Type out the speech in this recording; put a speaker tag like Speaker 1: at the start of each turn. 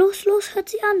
Speaker 1: Los, los, hört sie an.